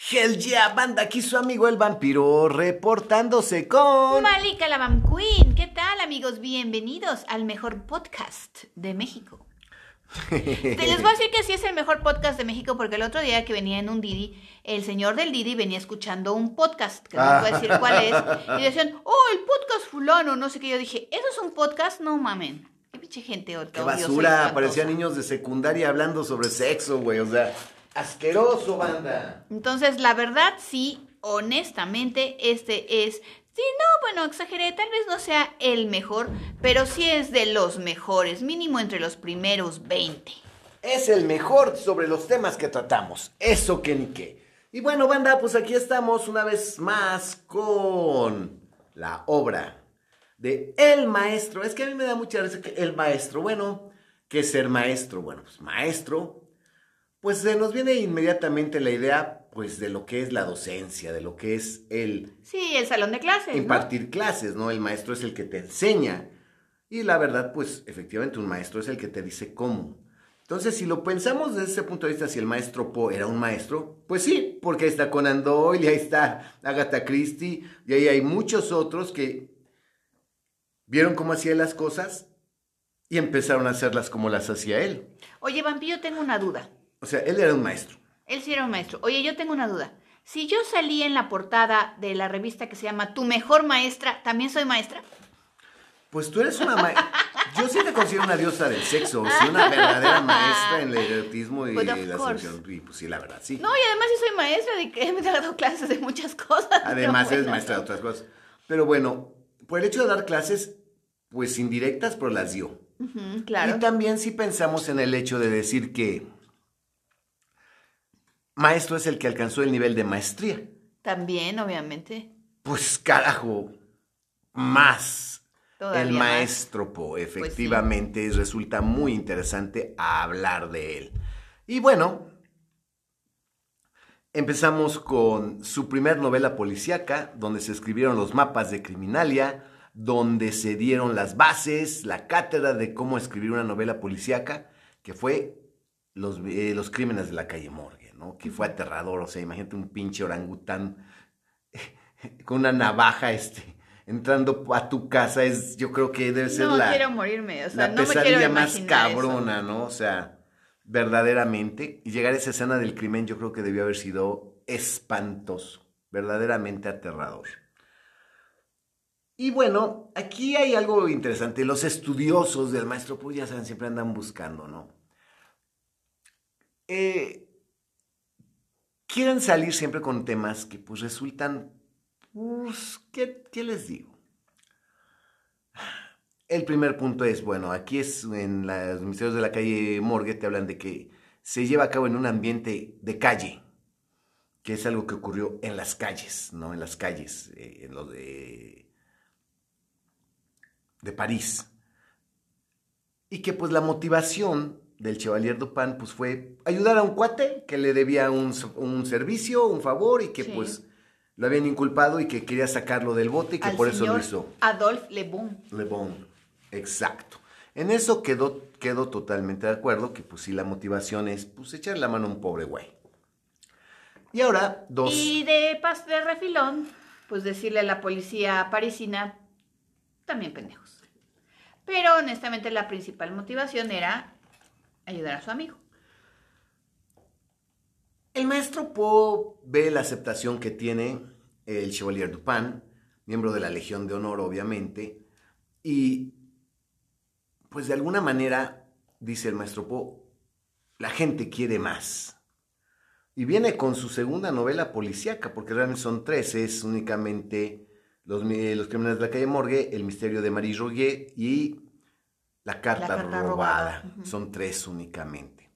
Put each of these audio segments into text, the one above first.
Hell yeah, banda, aquí su amigo el vampiro reportándose con... Malika la Vam Queen, ¿qué tal amigos? Bienvenidos al mejor podcast de México. Te les voy a decir que sí es el mejor podcast de México porque el otro día que venía en un Didi, el señor del Didi venía escuchando un podcast, que no les voy a decir cuál es, y decían, oh, el podcast fulano, no sé qué. Yo dije, ¿eso es un podcast? No mamen. Qué pinche gente Qué basura, parecían niños de secundaria hablando sobre sexo, güey, o sea... Asqueroso, banda. Entonces, la verdad, sí, honestamente, este es Sí, no, bueno, exageré, tal vez no sea el mejor, pero sí es de los mejores, mínimo entre los primeros 20. Es el mejor sobre los temas que tratamos, eso que ni qué. Y bueno, banda, pues aquí estamos una vez más con la obra de El Maestro. Es que a mí me da mucha risa que El Maestro, bueno, ¿qué es ser maestro? Bueno, pues maestro pues se nos viene inmediatamente la idea pues de lo que es la docencia, de lo que es el... Sí, el salón de clases. Impartir clases, ¿no? El maestro es el que te enseña. Y la verdad, pues efectivamente un maestro es el que te dice cómo. Entonces, si lo pensamos desde ese punto de vista, si el maestro Po era un maestro, pues sí, porque ahí está Conan Doyle, ahí está Agatha Christie, y ahí hay muchos otros que vieron cómo hacía las cosas y empezaron a hacerlas como las hacía él. Oye, Vampiro, tengo una duda. O sea, él era un maestro. Él sí era un maestro. Oye, yo tengo una duda. Si yo salí en la portada de la revista que se llama Tu mejor maestra, ¿también soy maestra? Pues tú eres una maestra. Yo sí te considero una diosa del sexo, sí, una verdadera maestra en el erotismo y la sexualidad. Y pues sí, la verdad, sí. No, y además sí soy maestra de que he dado clases de muchas cosas. Además eres maestra de otras cosas. Pero bueno, por el hecho de dar clases, pues indirectas, pero las dio. claro. Y también si pensamos en el hecho de decir que maestro es el que alcanzó el nivel de maestría. También, obviamente. Pues carajo, más. el maestro Po, pues efectivamente, resulta muy interesante hablar de él. Y bueno, empezamos con su primer novela policíaca, donde se escribieron los mapas de criminalia, donde se dieron las bases, la cátedra de cómo escribir una novela policíaca, que fue Los, eh, los crímenes de la calle Morgue. Que fue aterrador, o sea, imagínate un pinche orangután con una navaja, este, entrando a tu casa, es, yo creo que debe ser la... quiero morirme, o sea, no pesadilla más cabrona, ¿no? O sea, verdaderamente, y llegar a esa escena del crimen yo creo que debió haber sido espantoso, verdaderamente aterrador. Y bueno, aquí hay algo interesante. Los estudiosos del maestro, pues ya saben, siempre andan buscando, ¿no? Eh, quieren salir siempre con temas que pues resultan, pues, ¿qué, les digo? El primer punto es, bueno, aquí es en los misterios de la calle Morgue, te hablan de que se lleva a cabo en un ambiente de calle, que es algo que ocurrió en las calles, ¿no? En las calles, eh, en lo de, de París. Y que pues la motivación del Chevalier Dupin, pues fue ayudar a un cuate que le debía un, servicio, un favor y que pues lo habían inculpado y que quería sacarlo del bote y que por eso lo hizo. Adolphe Le Bon. Le Bon, exacto. En eso quedó, quedó totalmente de acuerdo, que pues si la motivación es pues echarle la mano a un pobre güey. Y ahora, dos... Y de pas de refilón, pues decirle a la policía parisina, también pendejos. Pero honestamente la principal motivación era ayudar a su amigo. El maestro Poe ve la aceptación que tiene el Chevalier Dupin, miembro de la Legión de Honor, obviamente, y pues de alguna manera, dice el maestro Poe, la gente quiere más. Y viene con su segunda novela policíaca, porque realmente son tres, es únicamente Los, los Crímenes de la Calle Morgue, El Misterio de Marie Roguet y la carta, robada. Son tres únicamente.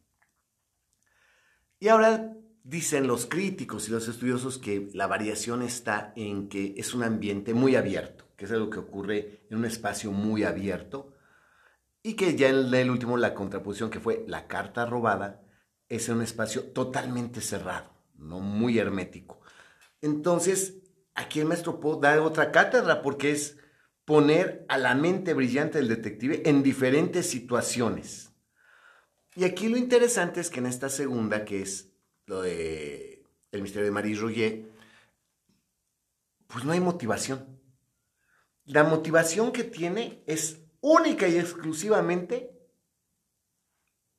Y ahora dicen los críticos y los estudiosos que la variación está en que es un ambiente muy abierto, que es algo que ocurre en un espacio muy abierto, y que ya en el último, la contraposición que fue la carta robada, es en un espacio totalmente cerrado, no muy hermético. Entonces, aquí el maestro Poe da otra cátedra porque es poner a la mente brillante del detective en diferentes situaciones. Y aquí lo interesante es que en esta segunda, que es lo de el misterio de Marie Roger, pues no hay motivación. La motivación que tiene es única y exclusivamente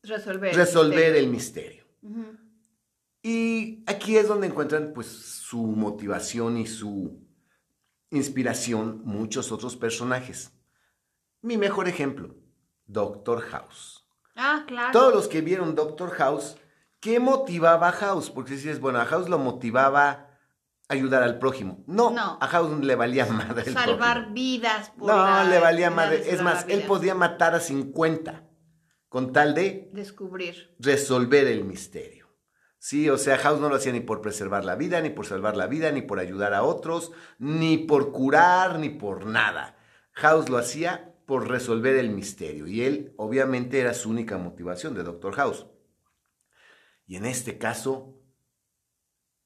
resolver, resolver el misterio. Y aquí es donde encuentran pues su motivación y su inspiración muchos otros personajes. Mi mejor ejemplo, Doctor House. Ah, claro. Todos los que vieron Doctor House, ¿qué motivaba a House? Porque si es bueno, a House lo motivaba ayudar al prójimo. No, a House le valía madre el Salvar vidas. no, le valía madre. Es más, él podía matar a 50 con tal de... Descubrir. Resolver el misterio. Sí, o sea, House no lo hacía ni por preservar la vida, ni por salvar la vida, ni por ayudar a otros, ni por curar, ni por nada. House lo hacía por resolver el misterio y él obviamente era su única motivación de Doctor House. Y en este caso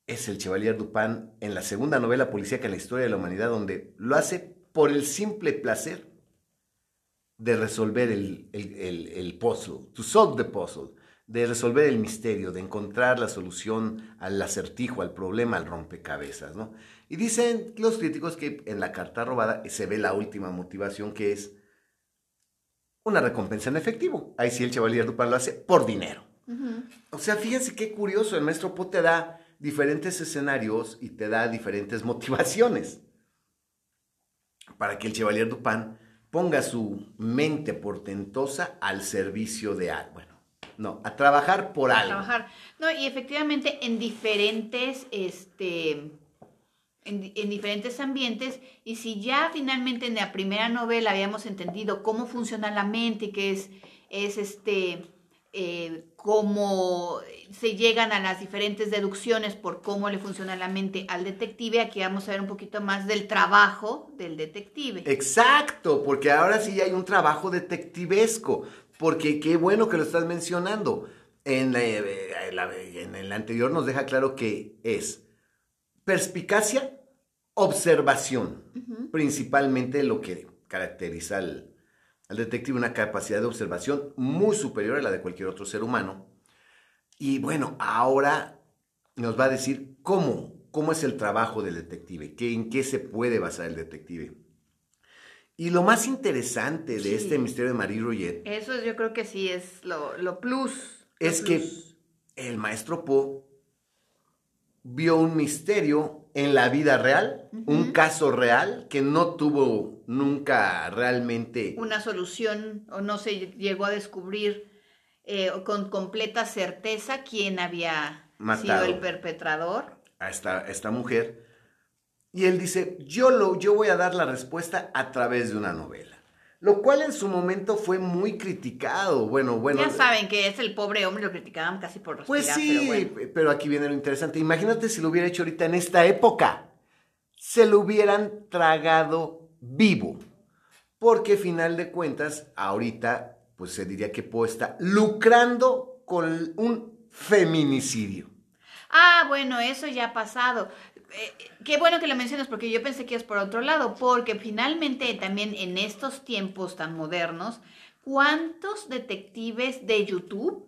es el Chevalier Dupin en la segunda novela policíaca en la historia de la humanidad donde lo hace por el simple placer de resolver el, el, puzzle, to solve the puzzle, de resolver el misterio, de encontrar la solución al acertijo, al problema, al rompecabezas, ¿no? Y dicen los críticos que en la carta robada se ve la última motivación que es una recompensa en efectivo. Ahí sí el Chevalier Dupin lo hace por dinero. O sea, fíjense qué curioso, el maestro Poe te da diferentes escenarios y te da diferentes motivaciones para que el Chevalier Dupin ponga su mente portentosa al servicio de algo. Bueno, no, a trabajar por algo. A trabajar. No, y efectivamente en diferentes, este, en, diferentes ambientes, y si ya finalmente en la primera novela habíamos entendido cómo funciona la mente y que es, es este, eh, cómo se llegan a las diferentes deducciones por cómo le funciona la mente al detective. Aquí vamos a ver un poquito más del trabajo del detective. Exacto, porque ahora sí hay un trabajo detectivesco, porque qué bueno que lo estás mencionando. En, eh, en el anterior nos deja claro que es perspicacia, observación, principalmente lo que caracteriza al, al detective una capacidad de observación muy superior a la de cualquier otro ser humano. Y bueno, ahora nos va a decir cómo, cómo es el trabajo del detective, qué, en qué se puede basar el detective. Y lo más interesante de este misterio de Marie Roget. Eso yo creo que sí es lo, plus. es que el maestro Poe vio un misterio en la vida real, un caso real que no tuvo nunca realmente... Una solución o no se llegó a descubrir eh, con completa certeza quién había sido el perpetrador. A esta, esta mujer. Y él dice, yo, lo, yo voy a dar la respuesta a través de una novela lo cual en su momento fue muy criticado. Bueno, bueno. Ya saben que es el pobre hombre, lo criticaban casi por respirar, Pues sí, pero, aquí viene lo interesante. Imagínate si lo hubiera hecho ahorita en esta época. Se lo hubieran tragado vivo. Porque final de cuentas, ahorita, pues se diría que Poe está lucrando con un feminicidio. Ah, bueno, eso ya ha pasado. Eh, qué bueno que lo mencionas porque yo pensé que es por otro lado, porque finalmente también en estos tiempos tan modernos, ¿cuántos detectives de YouTube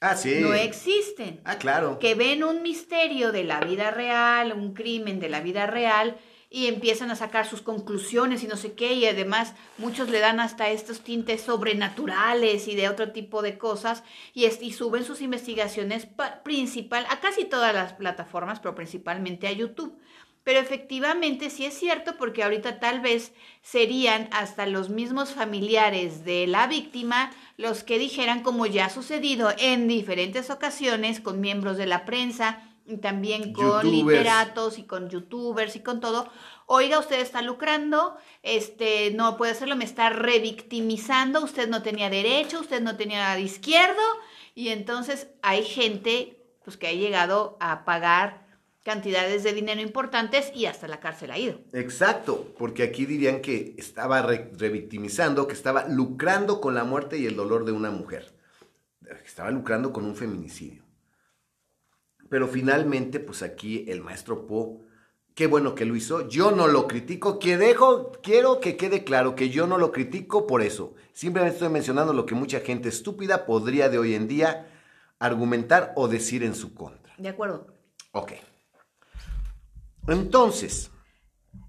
ah, sí. no existen? Ah, claro. Que ven un misterio de la vida real, un crimen de la vida real y empiezan a sacar sus conclusiones y no sé qué, y además muchos le dan hasta estos tintes sobrenaturales y de otro tipo de cosas, y, suben sus investigaciones principal a casi todas las plataformas, pero principalmente a YouTube. Pero efectivamente sí es cierto porque ahorita tal vez serían hasta los mismos familiares de la víctima los que dijeran, como ya ha sucedido en diferentes ocasiones con miembros de la prensa, también con literatos y con youtubers y con todo. Oiga, usted está lucrando, este, no puede hacerlo, me está revictimizando, usted no tenía derecho, usted no tenía nada de izquierdo, y entonces hay gente pues, que ha llegado a pagar cantidades de dinero importantes y hasta la cárcel ha ido. Exacto, porque aquí dirían que estaba revictimizando, que estaba lucrando con la muerte y el dolor de una mujer, que estaba lucrando con un feminicidio. Pero finalmente, pues aquí el maestro Po, qué bueno que lo hizo. Yo no lo critico, que dejo, quiero que quede claro que yo no lo critico por eso. Simplemente estoy mencionando lo que mucha gente estúpida podría de hoy en día argumentar o decir en su contra. De acuerdo. Ok. Entonces,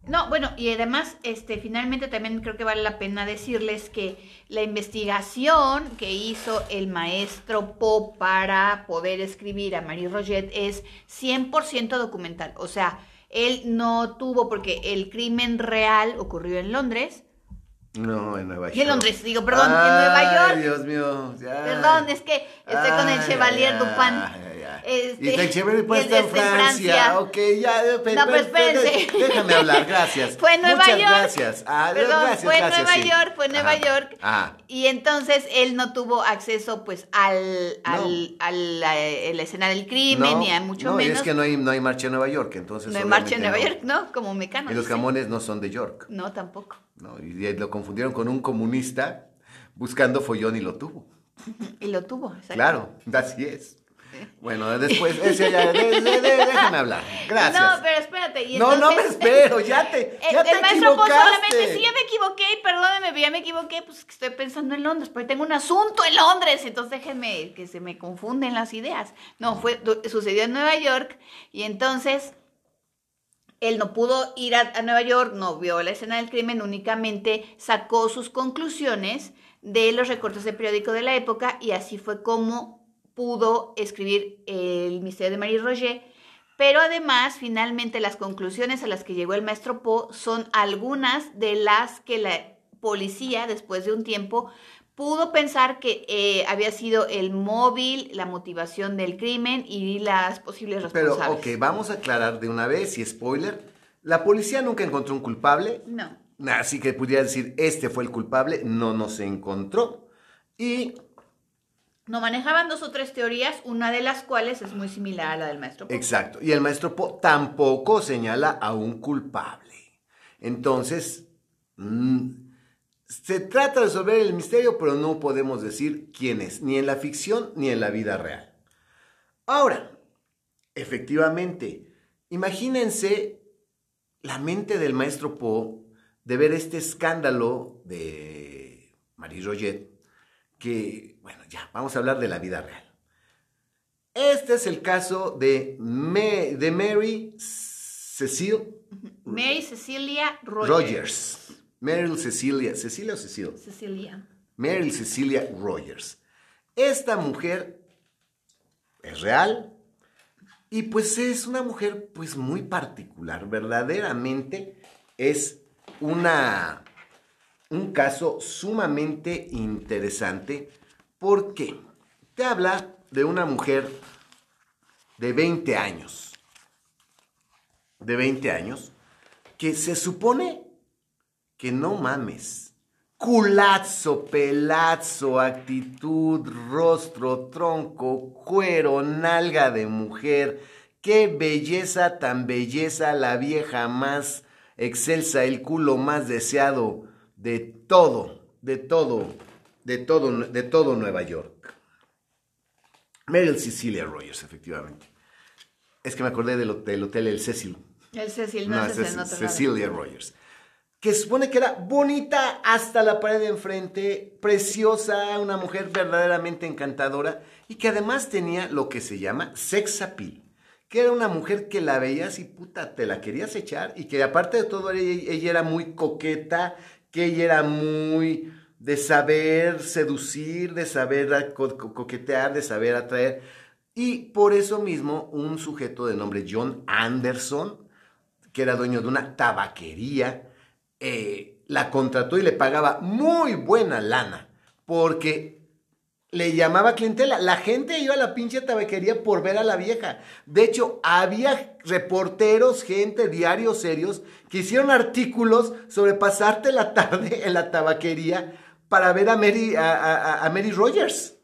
No, bueno, y además, este, finalmente también creo que vale la pena decirles que la investigación que hizo el maestro Po para poder escribir a Marie Roget es 100% documental. O sea, él no tuvo, porque el crimen real ocurrió en Londres, no, en Nueva York. Y en Londres, digo, perdón, en Nueva York. Ay, Dios mío. Perdón, es que estoy con el Chevalier Dupin. Este, y el Chevalier Dupin y está en Francia. Francia. Ok, ya. pe- No, pe- espérense. Déjame hablar, gracias. Fue en Nueva Muchas York. gracias. Ah, Perdón, gracias, fue en gracias, Nueva sí. York, fue en Nueva York. Ajá. Y entonces él no tuvo acceso pues al, al, la, a la escena del crimen, No, ni a mucho no, menos. es que no hay, no hay marcha en Nueva York, entonces. no hay marcha en Nueva York, ¿no? Como mecano. no. Y los jamones no son de York. No, tampoco. ¿no? Y lo confundieron con un comunista buscando follón y lo tuvo. Y lo tuvo, exacto. Claro, así es. Bueno, después, ese ya, de- de- de- déjame hablar. Gracias. No, pero espérate. y No, no me espero, ya te, El, ya te el maestro Po equivocaste. solamente, sí, ya me equivoqué, y perdóneme, pero ya me equivoqué, pues que estoy pensando en Londres, porque tengo un asunto en Londres, entonces déjenme que se me confunden las ideas. No, fue, sucedió en Nueva York, y entonces él no pudo ir a, a Nueva York, no vio la escena del crimen, únicamente sacó sus conclusiones de los recortes de periódico de la época, y así fue como pudo escribir El misterio de Marie Roger. Pero además, finalmente, las conclusiones a las que llegó el maestro Po son algunas de las que la policía, después de un tiempo, pudo pensar que eh, había sido el móvil, la motivación del crimen y las posibles Pero, responsables. ok, vamos a aclarar de una vez, y spoiler, la policía nunca encontró un culpable, No. así que pudiera decir, este fue el culpable, no nos encontró. Y, No manejaban dos o tres teorías, una de las cuales es muy similar a la del maestro Po. exacto, y el maestro Po tampoco señala a un culpable. Entonces, mm, se trata de resolver el misterio, pero no podemos decir quién es, ni en la ficción ni en la vida real. Ahora, efectivamente, imagínense la mente del maestro Poe de ver este escándalo de Marie Roget, que, bueno, ya, vamos a hablar de la vida real. Este es el caso de, de Mary Cecile Mary Cecilia Rogers. Rogers. Meryl Cecilia, ¿Cecilia o Cecile? Cecilia. Meryl Cecilia Rogers. Esta mujer es real y pues es una mujer pues muy particular, verdaderamente es una un caso sumamente interesante porque te habla de una mujer de 20 años. De 20 años que se supone que no mames. Culazo, pelazo, actitud, rostro, tronco, cuero, nalga de mujer. Qué belleza tan belleza la vieja más excelsa, el culo más deseado de todo, de todo, de todo, de todo Nueva York. Meryl Cecilia Rogers, efectivamente. Es que me acordé del hotel, El Cecil. El Cecil, no, No, es es en otro lado. Cecilia Rogers. Que supone que era bonita hasta la pared de enfrente, preciosa, una mujer verdaderamente encantadora y que además tenía lo que se llama sex appeal. Que era una mujer que la veías y puta, te la querías echar y que aparte de todo ella, ella era muy coqueta, que ella era muy de saber seducir, de saber co- co- coquetear, de saber atraer. Y por eso mismo un sujeto de nombre John Anderson, que era dueño de una tabaquería, eh, la contrató y le pagaba muy buena lana, porque le llamaba clientela. La gente iba a la pinche tabaquería por ver a la vieja. De hecho, había reporteros, gente, diarios serios, que hicieron artículos sobre pasarte la tarde en la tabaquería para ver a Mary, a, a- a Mary Rogers.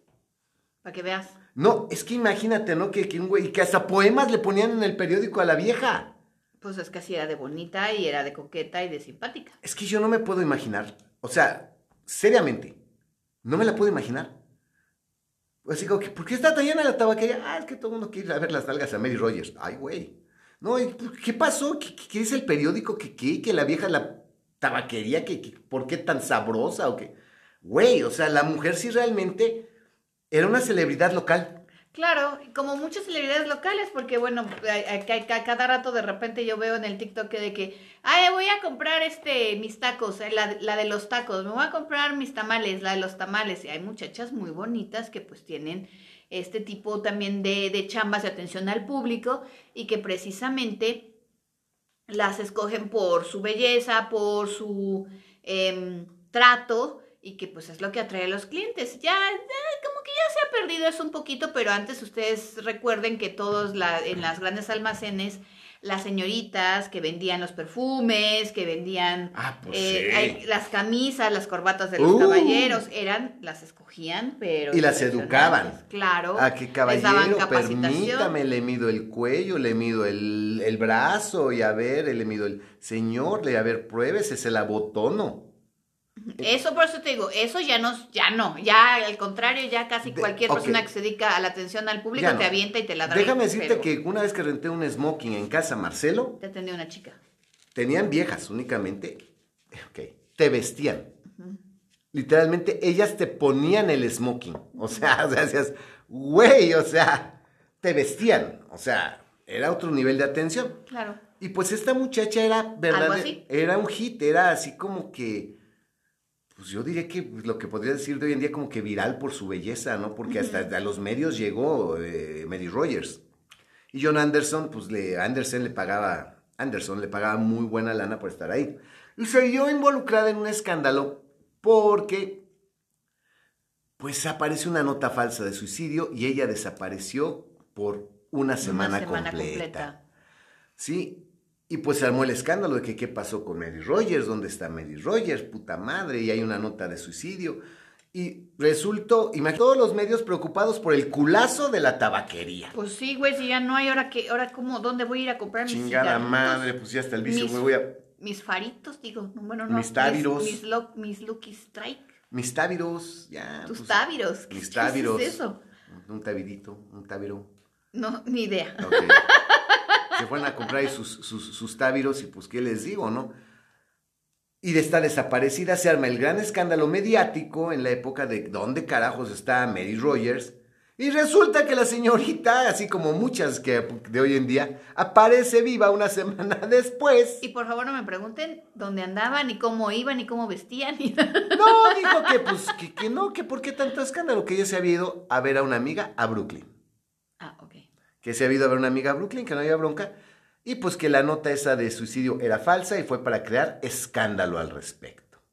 Para que veas. No, es que imagínate, ¿no? Que, que un güey, que hasta poemas le ponían en el periódico a la vieja. Pues es que así era de bonita y era de coqueta y de simpática. Es que yo no me puedo imaginar. O sea, seriamente, no me la puedo imaginar. Así como que, ¿por qué está tan llena la tabaquería? Ah, es que todo el mundo quiere ir a ver las nalgas a Mary Rogers. Ay, güey. No, ¿y por ¿qué pasó? ¿Qué, qué- qué dice el periódico? ¿Que qué? ¿Que la vieja, la tabaquería? ¿Que, que- por qué tan sabrosa? ¿O qué? Güey, o sea, la mujer sí realmente era una celebridad local. Claro, como muchas celebridades locales, porque bueno, a, cada rato de repente yo veo en el TikTok de que, ay, voy a comprar este mis tacos, eh, la, la, de los tacos, me voy a comprar mis tamales, la de los tamales. Y hay muchachas muy bonitas que pues tienen este tipo también de, de chambas de atención al público y que precisamente las escogen por su belleza, por su em, trato y que pues es lo que atrae a los clientes. Ya, como que ya se ha perdido eso un poquito, pero antes ustedes recuerden que todos en las grandes almacenes las señoritas que vendían los perfumes, que vendían ah, pues eh, las camisas, las corbatas de los uh. caballeros, eran, las escogían, pero... Y las educaban. Claro. A que caballero, permítame, le mido el cuello, le mido el, el brazo y a ver, le mido el... Señor, le a ver, pruébese, se la botono. Eso por eso te digo, eso ya no, ya no, ya al contrario, ya casi cualquier persona que se dedica a la atención al público te avienta y te la da. Déjame decirte que una vez que renté un smoking en casa Marcelo, te atendió una chica. Tenían viejas únicamente, ok, te vestían. Literalmente ellas te ponían el smoking, o sea, o sea, hacías, güey, o sea, te vestían, o sea, era otro nivel de atención. Claro. Y pues esta muchacha era, ¿verdad? Era un hit, era así como que pues yo diría que lo que podría decir de hoy en día como que viral por su belleza, ¿no? Porque hasta a los medios llegó eh, Mary Rogers. Y John Anderson, pues le, Anderson le pagaba, Anderson le pagaba muy buena lana por estar ahí. Y se vio involucrada en un escándalo porque, pues apareció una nota falsa de suicidio y ella desapareció por una semana, completa. completa. Sí, y pues se armó el escándalo de que qué pasó con Mary Rogers, dónde está Mary Rogers, puta madre, y hay una nota de suicidio. Y resultó, imagínate, todos los medios preocupados por el culazo de la tabaquería. Pues sí, güey, si ya no hay, ahora que, ahora cómo, ¿dónde voy a ir a comprar mis Chingada madre, pues ya está el vicio, me voy a... Mis faritos, digo, bueno, no. Mis tábiros. Mis, mis, Lucky Strike. Mis tábiros, ya. Tus pues. Mis tábiros. ¿Qué es eso? Un tabirito, un tábiro. No, ni idea. se fueron a comprar sus, sus, tábiros y pues qué les digo, ¿no? Y de esta desaparecida se arma el gran escándalo mediático en la época de dónde carajos está Mary Rogers. Y resulta que la señorita, así como muchas que de hoy en día, aparece viva una semana después. Y por favor no me pregunten dónde andaban, ni cómo iban, ni cómo vestían. No, dijo que pues que, que no, que por qué tanto escándalo, que ella se había ido a ver a una amiga a Brooklyn. Ah, ok que se había ido a ver una amiga a Brooklyn, que no había bronca, y pues que la nota esa de suicidio era falsa y fue para crear escándalo al respecto.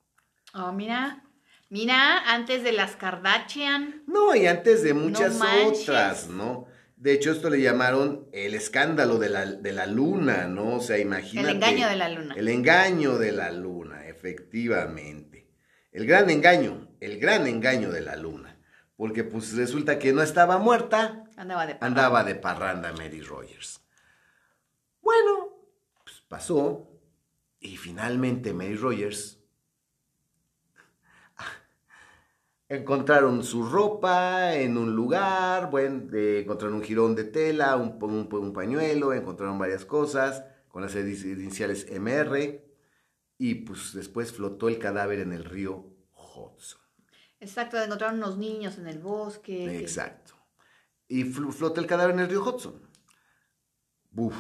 Oh, mira, mira, antes de las Kardashian. No, y antes de muchas otras, ¿no? De hecho, esto le llamaron el escándalo de la, de la luna, ¿no? O sea, imagínate. El engaño de la luna. El engaño de la luna, efectivamente. El gran engaño, el gran engaño de la luna. Porque pues resulta que no estaba muerta, Andaba de parranda. Andaba de parranda Mary Rogers. Bueno, pues pasó y finalmente Mary Rogers encontraron su ropa en un lugar, bueno, encontraron un jirón de tela, un, un, pañuelo, encontraron varias cosas con las iniciales MR y pues después flotó el cadáver en el río Hudson. Exacto, encontraron unos niños en el bosque. Exacto y flota el cadáver en el río Hudson. Uf,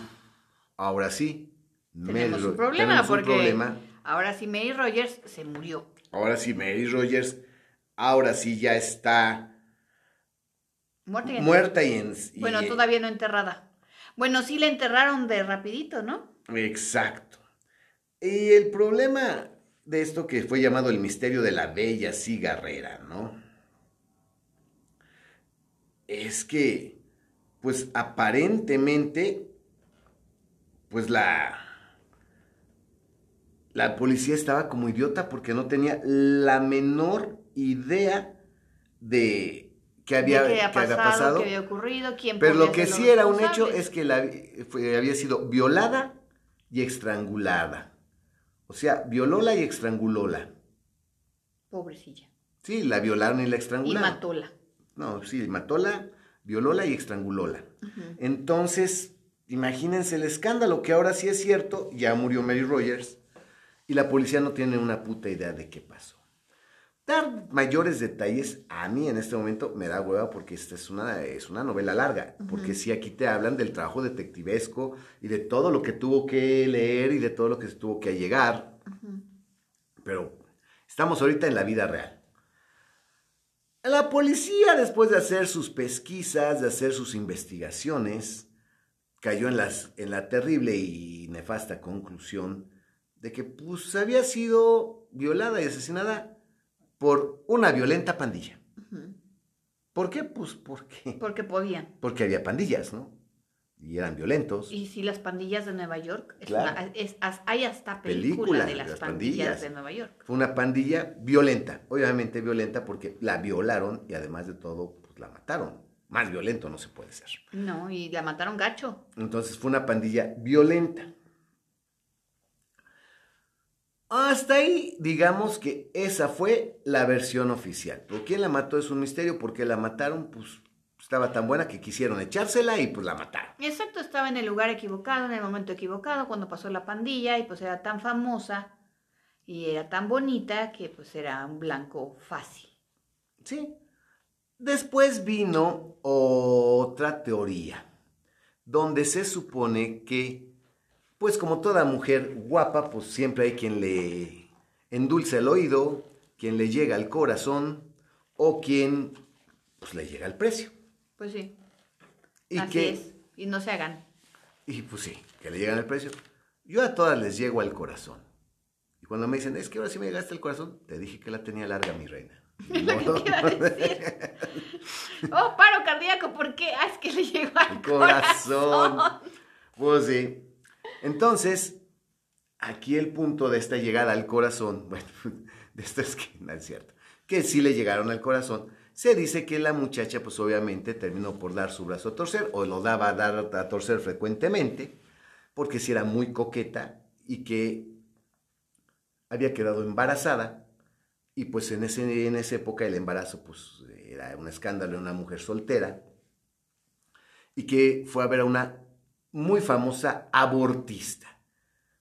ahora sí. Tenemos un problema porque ahora sí Mary Rogers se murió. Ahora sí Mary Rogers, ahora sí ya está muerta y, en, bueno, todavía no enterrada. Bueno, sí la enterraron de rapidito, ¿no? Exacto. Y el problema de esto que fue llamado el misterio de la bella cigarrera, ¿no? Es que, pues aparentemente, pues la, la policía estaba como idiota porque no tenía la menor idea de qué había, qué había pasado, qué había ocurrido, quién Pero lo que sí era un hecho es que la, había sido violada y estrangulada. O sea, violóla y estrangulóla. Pobrecilla. Sí, la violaron y la estrangularon. Y matóla. No, sí, matóla, violóla y estrangulóla. Entonces, imagínense el escándalo, que ahora sí es cierto, ya murió Mary Rogers y la policía no tiene una puta idea de qué pasó. Dar mayores detalles a mí en este momento me da hueva porque esta es una, es una novela larga, porque sí aquí te hablan del trabajo detectivesco y de todo lo que tuvo que leer y de todo lo que tuvo que llegar, pero estamos ahorita en la vida real. La policía, después de hacer sus pesquisas, de hacer sus investigaciones, cayó en, las, en la terrible y nefasta conclusión de que pues, había sido violada y asesinada por una violenta pandilla. ¿Por qué? Pues porque... Porque podían. Porque había pandillas, ¿no? Y eran violentos. Y si las pandillas de Nueva York, hay hasta película, de las, pandillas, de Nueva York. Fue una pandilla violenta, obviamente violenta porque la violaron y además de todo, pues la mataron. Más violento no se puede ser. No, y la mataron gacho. Entonces fue una pandilla violenta. Hasta ahí, digamos que esa fue la versión oficial. ¿Por quién la mató? Es un misterio. porque la mataron? Pues estaba tan buena que quisieron echársela y pues la mataron. Exacto, estaba en el lugar equivocado, en el momento equivocado, cuando pasó la pandilla y pues era tan famosa y era tan bonita que pues era un blanco fácil. Sí. Después vino otra teoría, donde se supone que, pues como toda mujer guapa, pues siempre hay quien le endulce el oído, quien le llega al corazón o quien pues le llega al precio. Pues sí. Y Así es. Y no se hagan. Y pues sí, que le llegan al precio. Yo a todas les llego al corazón. Y cuando me dicen, es que ahora sí me llegaste al corazón, te dije que la tenía larga, mi reina. ¿Qué iba a decir? oh, paro cardíaco, ¿por qué? Ah, es que le llegó al corazón. Pues sí. Entonces, aquí el punto de esta llegada al corazón, bueno, de esto es que no es cierto, que sí le llegaron al corazón, se dice que la muchacha, pues obviamente, terminó por dar su brazo a torcer, o lo daba a dar a torcer frecuentemente, porque si era muy coqueta y que había quedado embarazada, y pues en, ese, en esa época el embarazo, pues era un escándalo en una mujer soltera, y que fue a ver a una muy famosa abortista,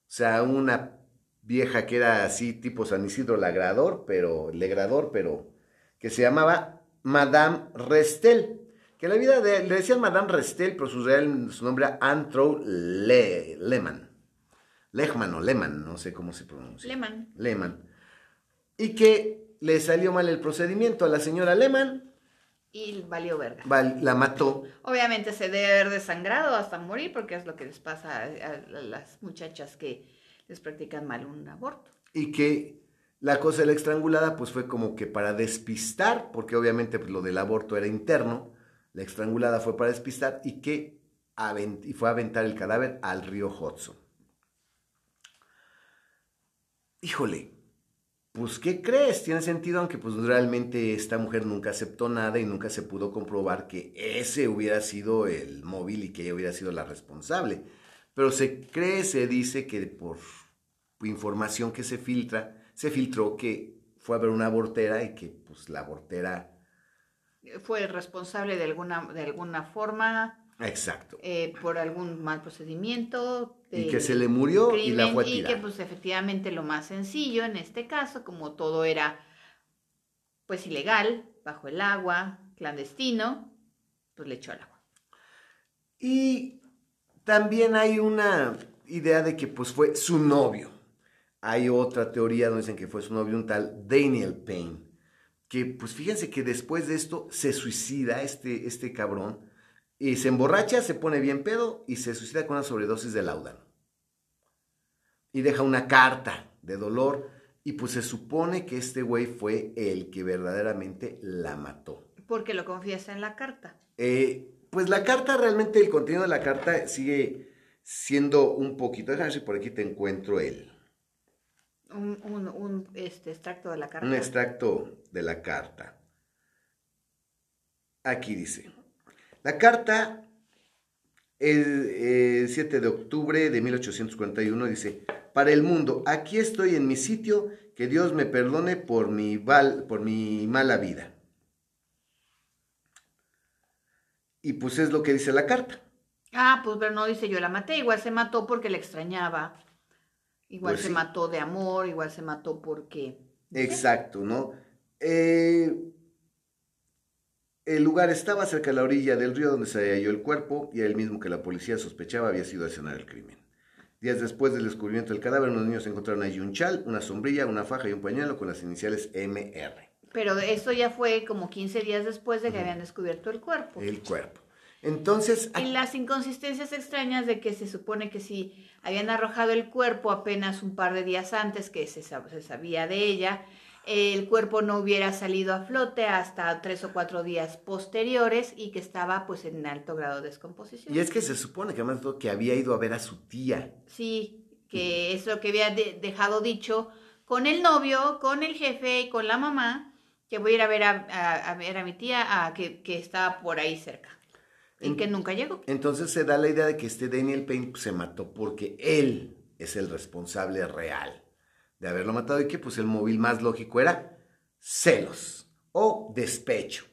o sea, una vieja que era así tipo San Isidro Lagrador, pero Legrador, pero que se llamaba Madame Restel, que la vida de, le decían Madame Restel, pero su, real, su nombre era Antro Le, Lehmann. Lehmann o Lehmann, no sé cómo se pronuncia. Lehmann. Lehmann. Y que le salió mal el procedimiento a la señora Lehmann. Y valió verga. la mató. Obviamente se debe haber desangrado hasta morir, porque es lo que les pasa a las muchachas que les practican mal un aborto. Y que la cosa de la estrangulada pues fue como que para despistar, porque obviamente pues, lo del aborto era interno, la estrangulada fue para despistar y que y fue a aventar el cadáver al río Hudson. Híjole, pues ¿qué crees? Tiene sentido, aunque pues realmente esta mujer nunca aceptó nada y nunca se pudo comprobar que ese hubiera sido el móvil y que ella hubiera sido la responsable. Pero se cree, se dice que por información que se filtra, se filtró que fue a ver una abortera y que pues la abortera... Fue responsable de alguna, de alguna forma. Exacto. Eh, por algún mal procedimiento. y que se le murió y la fue a Y que pues efectivamente lo más sencillo en este caso, como todo era pues ilegal, bajo el agua, clandestino, pues le echó al agua. Y también hay una idea de que pues fue su novio. Hay otra teoría donde dicen que fue su novio un tal Daniel Payne, que pues fíjense que después de esto se suicida este, este cabrón y se emborracha, se pone bien pedo y se suicida con una sobredosis de laudano. Y deja una carta de dolor y pues se supone que este güey fue el que verdaderamente la mató. Porque lo confiesa en la carta. Eh, pues la carta, realmente el contenido de la carta sigue siendo un poquito, déjame ver si por aquí te encuentro el, un, este, extracto de la carta. Un extracto de la carta. Aquí dice, la carta el, 7 de octubre de 1841 dice, para el mundo, aquí estoy en mi sitio, que Dios me perdone por mi, por mi mala vida. Y pues es lo que dice la carta. Ah, pues pero no dice yo la maté, igual se mató porque le extrañaba. Igual pues se mató de amor, igual se mató porque... Exacto, ¿no? Eh, el lugar estaba cerca de la orilla del río donde se halló el cuerpo y era el mismo que la policía sospechaba había sido el escenario del crimen. Días después del descubrimiento del cadáver, los niños encontraron allí un chal, una sombrilla, una faja y un pañuelo con las iniciales MR. Pero esto ya fue como 15 días después de que habían descubierto el cuerpo. El cuerpo. Entonces... Y las inconsistencias extrañas de que se supone que si habían arrojado el cuerpo apenas un par de días antes que se, se sabía de ella, el cuerpo no hubiera salido a flote hasta tres o cuatro días posteriores y que estaba pues en alto grado de descomposición. Y es que se supone que además que había ido a ver a su tía. Sí, que es lo que había dejado dicho con el novio, con el jefe y con la mamá, que voy a ir a ver a, ver a mi tía a, que, que estaba por ahí cerca. Y que nunca llegó. Entonces se da la idea de que este Daniel Payne pues, se mató porque él es el responsable real de haberlo matado y que pues el móvil más lógico era celos o despecho,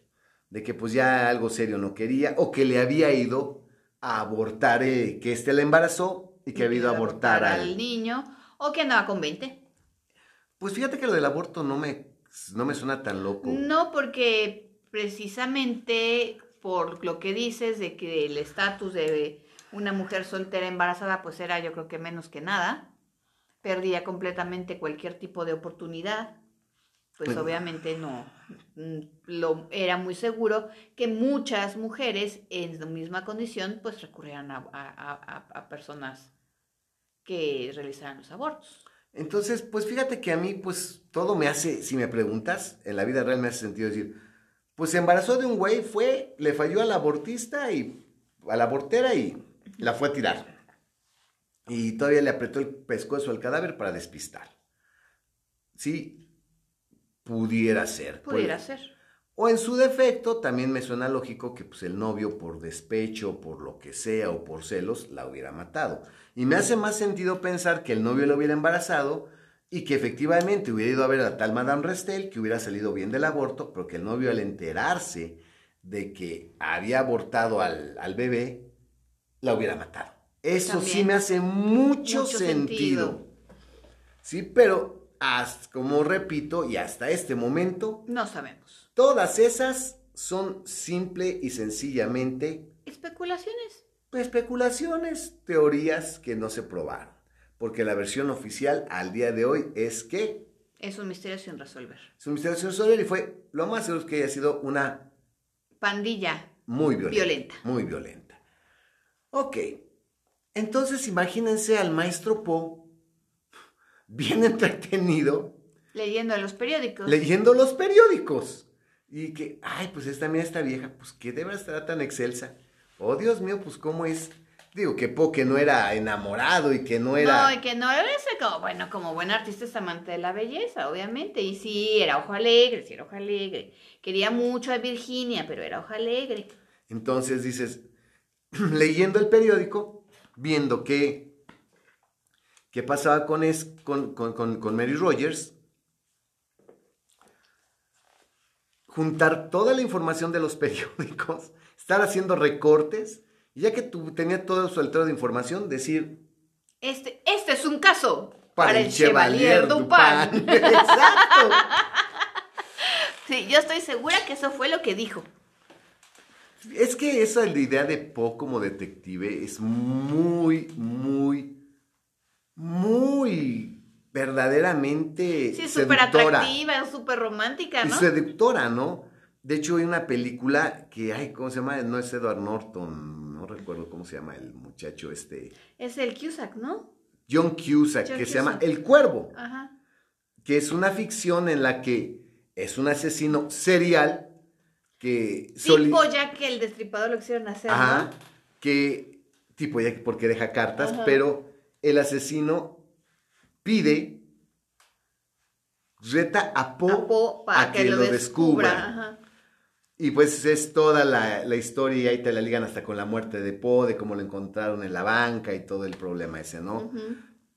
de que pues ya algo serio no quería o que le había ido a abortar, eh, que este le embarazó y que había ido a abortar, al... niño o que andaba con 20. Pues fíjate que lo del aborto no me, no me suena tan loco. No, porque precisamente por lo que dices de que el estatus de una mujer soltera embarazada pues era yo creo que menos que nada perdía completamente cualquier tipo de oportunidad, pues obviamente no, mm, lo, era muy seguro que muchas mujeres en la misma condición pues recurrieran a, personas que realizaran los abortos. Entonces, pues fíjate que a mí pues todo me hace, si me preguntas, en la vida real me hace sentido decir, pues se embarazó de un güey, fue, le falló al abortista y a la abortera y la fue a tirar y todavía le apretó el pescuezo al cadáver para despistar. Sí, pudiera ser. Pudiera ser. O en su defecto, también me suena lógico que pues, el novio por despecho, por lo que sea o por celos, la hubiera matado. Y me hace más sentido pensar que el novio lo hubiera embarazado y que efectivamente hubiera ido a ver a tal Madame Restel, que hubiera salido bien del aborto, pero que el novio al enterarse de que había abortado al, al bebé, la hubiera matado. Eso sí me hace mucho, sentido. Sí, pero como repito, y hasta este momento. No sabemos. Todas esas son simple y sencillamente. Especulaciones. Especulaciones, teorías que no se probaron. Porque la versión oficial al día de hoy es que. Es un misterio sin resolver. Es un misterio sin resolver y fue lo más seguro que haya sido una. Pandilla. Muy violenta. violenta. Muy violenta. Ok. Entonces imagínense al maestro Poe bien entretenido. Leyendo los periódicos. Leyendo los periódicos. Y que, ay, pues esta mía, esta vieja, pues que debe estar tan excelsa. Oh, Dios mío, pues cómo es. Digo, que Poe que no era enamorado y que no era... No, y que no era como, bueno, como buen artista es amante de la belleza, obviamente. Y sí, era ojo alegre, sí era ojo alegre. Quería mucho a Virginia, pero era ojo alegre. Entonces dices, leyendo el periódico, viendo qué, qué pasaba con, es, con, con, Mary Rogers, juntar toda la información de los periódicos, estar haciendo recortes, y ya que tú, tenía todo su altero de información, decir... Este, este es un caso para, el Chevalier, Dupin. Dupin. Exacto. sí, yo estoy segura que eso fue lo que dijo. Es que esa idea de Poe como detective es muy, muy, muy verdaderamente sí, súper atractiva, súper romántica, ¿no? Y seductora, ¿no? De hecho, hay una película que, ay, ¿cómo se llama? No es Edward Norton, no recuerdo cómo se llama el muchacho este. Es el Cusack, ¿no? John Cusack, que se llama El Cuervo. Ajá. Que es una ficción en la que es un asesino serial que... Tipo ya que el destripador lo quisieron hacer, Ajá, que tipo ya porque deja cartas, pero el asesino pide, reta a Po, a, que, lo descubra. Y pues es toda la, historia y ahí te la ligan hasta con la muerte de Po, de cómo lo encontraron en la banca y todo el problema ese, ¿no?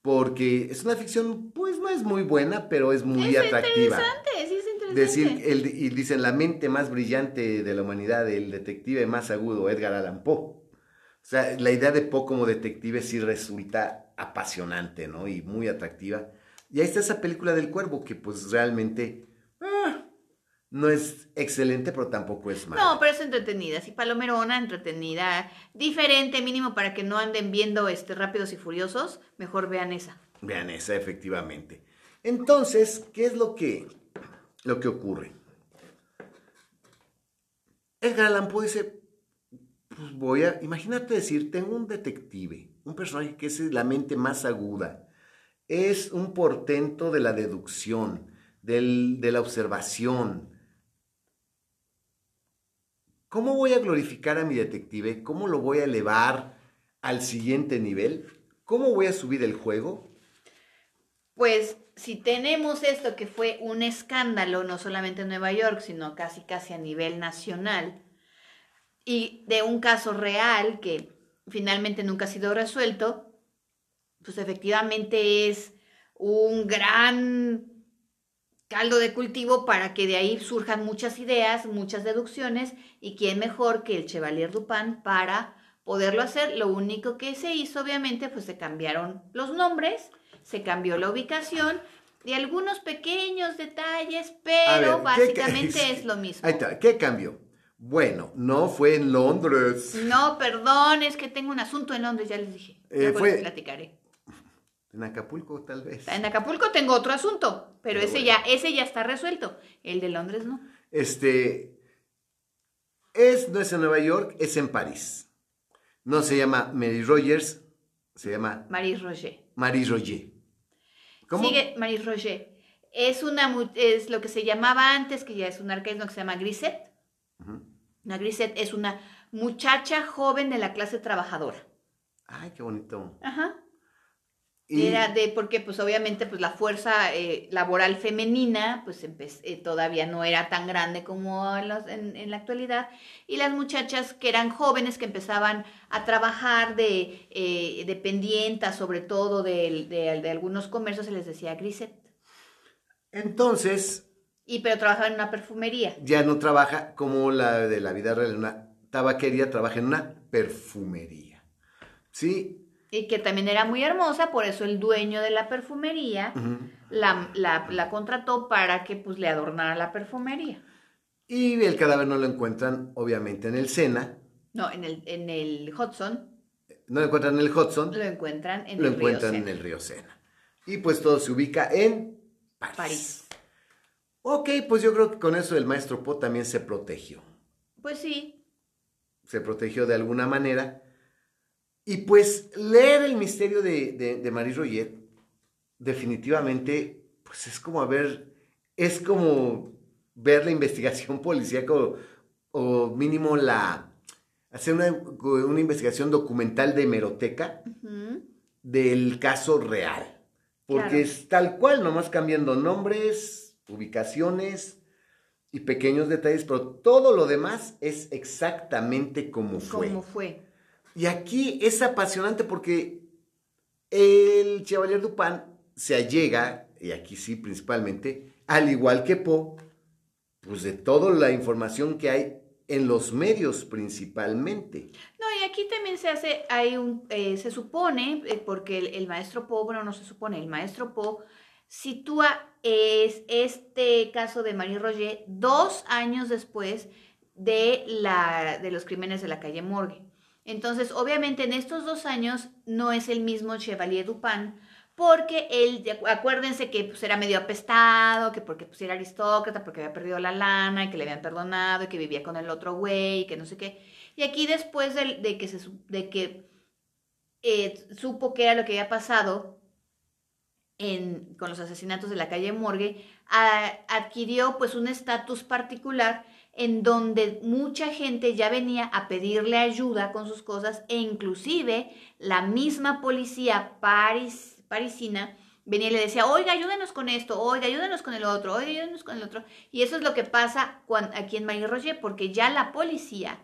Porque es una ficción, pues no es muy buena, pero es muy es atractiva. Interesante, sí decir, el, y dicen la mente más brillante de la humanidad, el detective más agudo, Edgar Allan Poe. O sea, la idea de Poe como detective sí resulta apasionante, ¿no? Y muy atractiva. Y ahí está esa película del cuervo que pues realmente... No es excelente, pero tampoco es mala. No, pero es entretenida, sí, palomerona, entretenida, diferente, mínimo para que no anden viendo este Rápidos y Furiosos, mejor vean esa. Vean esa, efectivamente. Entonces, ¿qué es lo que, lo que ocurre? Edgar Allan Poe dice, pues voy a, imagínate decir, tengo un detective, un personaje que es la mente más aguda, es un portento de la deducción, de la observación. ¿Cómo voy a glorificar a mi detective? ¿Cómo lo voy a elevar al siguiente nivel? ¿Cómo voy a subir el juego? Pues si tenemos esto que fue un escándalo, no solamente en Nueva York, sino casi casi a nivel nacional, y de un caso real que finalmente nunca ha sido resuelto, pues efectivamente es un gran caldo de cultivo para que de ahí surjan muchas ideas, muchas deducciones, y quién mejor que el Chevalier Dupin para poderlo hacer. Lo único que se hizo, obviamente, pues se cambiaron los nombres, se cambió la ubicación y algunos pequeños detalles, pero básicamente es lo mismo. Ahí está, ¿qué cambió? Bueno, no fue en Londres. No, perdón, es que tengo un asunto en Londres, ya les dije. Eh, fue... platicaré. En Acapulco, tal vez. En Acapulco tengo otro asunto, pero, ese, ya, ese ya está resuelto. El de Londres no. Este. Es, no es en Nueva York, es en París. No se llama Mary Rogers, se llama. Marie Roger. Marie Roger. ¿Cómo? Sigue Marie Roger. Es, una, es lo que se llamaba antes, que ya es un arcaísmo que se llama Grisette. Una Grisette es una muchacha joven de la clase trabajadora. Ay, qué bonito. Ajá. Era de, porque pues obviamente pues la fuerza eh, laboral femenina pues eh, todavía no era tan grande como en, la actualidad y las muchachas que eran jóvenes que empezaban a trabajar de eh, dependientas sobre todo de, de, algunos comercios se les decía Grisette. Entonces, y pero trabajaba en una perfumería. Ya no trabaja como la de la vida real, en una tabaquería, trabaja en una perfumería. ¿Sí? Y que también era muy hermosa, por eso el dueño de la perfumería la, contrató para que pues le adornara la perfumería. Y el cadáver no lo encuentran, obviamente, en el Sena. No, en el, en el Hudson. No lo encuentran en el Hudson. Lo encuentran en el río encuentran en el río Sena. Y pues todo se ubica en París. París. Ok, pues yo creo que con eso el maestro Po también se protegió. Pues sí. Se protegió de alguna manera. Y pues leer el misterio de, de, Marie Roget, definitivamente, pues es como ver, es como ver la investigación policíaca o, mínimo la, hacer una, investigación documental de hemeroteca del caso real. Porque es tal cual, nomás cambiando nombres, ubicaciones y pequeños detalles, pero todo lo demás es exactamente como fue. Como fue. Y aquí es apasionante porque el Chevalier Dupin se allega, y aquí sí principalmente, al igual que Poe, pues de toda la información que hay en los medios principalmente. No, y aquí también se hace, hay un, eh, se supone, eh, porque el, maestro Poe, bueno, no se supone, el maestro Poe sitúa es este caso de Marie Roger dos años después de, la, de los crímenes de la calle Morgue. Entonces, obviamente, en estos dos años no es el mismo Chevalier Dupin, porque él, acuérdense que pues, era medio apestado, que porque pues, era aristócrata, porque había perdido la lana, y que le habían perdonado, y que vivía con el otro güey, y que no sé qué. Y aquí después de, que, se, de que eh, supo que era lo que había pasado, con los asesinatos de la calle Morgue, adquirió pues un estatus particular en donde mucha gente ya venía a pedirle ayuda con sus cosas e inclusive la misma policía parisina venía y le decía, oiga, ayúdenos con esto, oiga, ayúdenos con el otro, oiga, ayúdenos con el otro. Y eso es lo que pasa aquí en Marie Roger, porque ya la policía,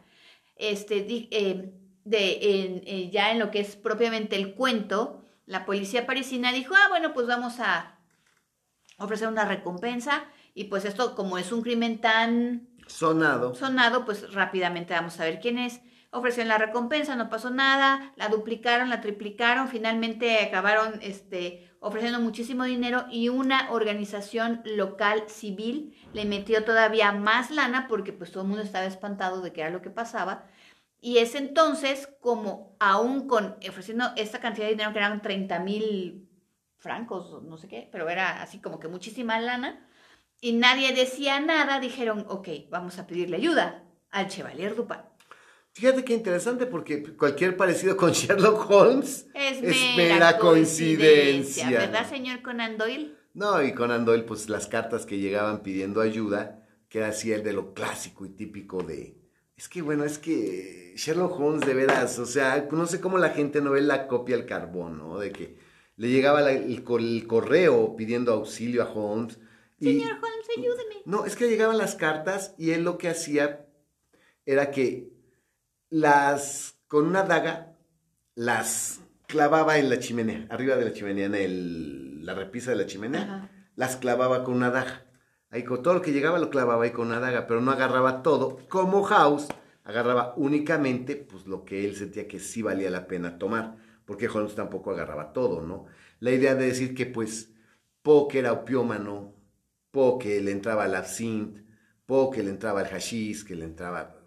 este, eh, de, eh, ya en lo que es propiamente el cuento, la policía parisina dijo, ah, bueno, pues vamos a ofrecer una recompensa y pues esto como es un crimen tan sonado, sonado, pues rápidamente vamos a ver quién es. ofrecieron la recompensa, no pasó nada, la duplicaron, la triplicaron, finalmente acabaron este, ofreciendo muchísimo dinero y una organización local civil le metió todavía más lana porque pues todo el mundo estaba espantado de qué era lo que pasaba. Y es entonces como aún con ofreciendo esta cantidad de dinero que eran 30 mil francos, no sé qué, pero era así como que muchísima lana, y nadie decía nada, dijeron, ok, vamos a pedirle ayuda al Chevalier Dupin. Fíjate qué interesante porque cualquier parecido con Sherlock Holmes es, mera, coincidencia, ¿Verdad, señor Conan Doyle? No, y Conan Doyle, pues las cartas que llegaban pidiendo ayuda, que era así el de lo clásico y típico de... Es que bueno, es que Sherlock Holmes de veras, o sea, no sé cómo la gente no ve la copia al carbón, ¿no? De que le llegaba el, correo pidiendo auxilio a Holmes. Señor Holmes, ayúdeme. No, es que llegaban las cartas y él lo que hacía era que las, con una daga, las clavaba en la chimenea, arriba de la chimenea, en el, la repisa de la chimenea, las clavaba con una daga. Ahí con todo lo que llegaba lo clavaba ahí con una daga, pero no agarraba todo, como House agarraba únicamente pues lo que él sentía que sí valía la pena tomar, porque Holmes tampoco agarraba todo, ¿no? La idea de decir que pues Poe que era opiómano, Poe que le entraba al absinthe, Poe que le entraba al hashish, que le entraba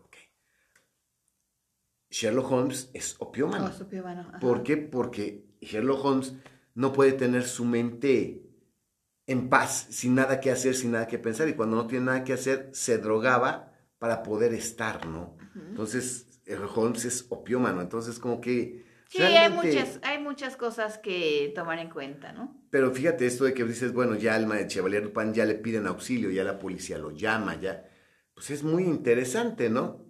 Sherlock Holmes es opiómano. Oh, ¿Por qué? Porque Sherlock Holmes no puede tener su mente en paz, sin nada que hacer, sin nada que pensar. Y cuando no tiene nada que hacer, se drogaba para poder estar, ¿no? Entonces, Holmes es opiómano. Entonces, como que... Sí, hay, muchas, hay muchas cosas que tomar en cuenta, ¿no? Pero fíjate esto de que dices, bueno, ya el de Chevalier Dupin ya le piden auxilio, ya la policía lo llama, ya... Pues es muy interesante, ¿no?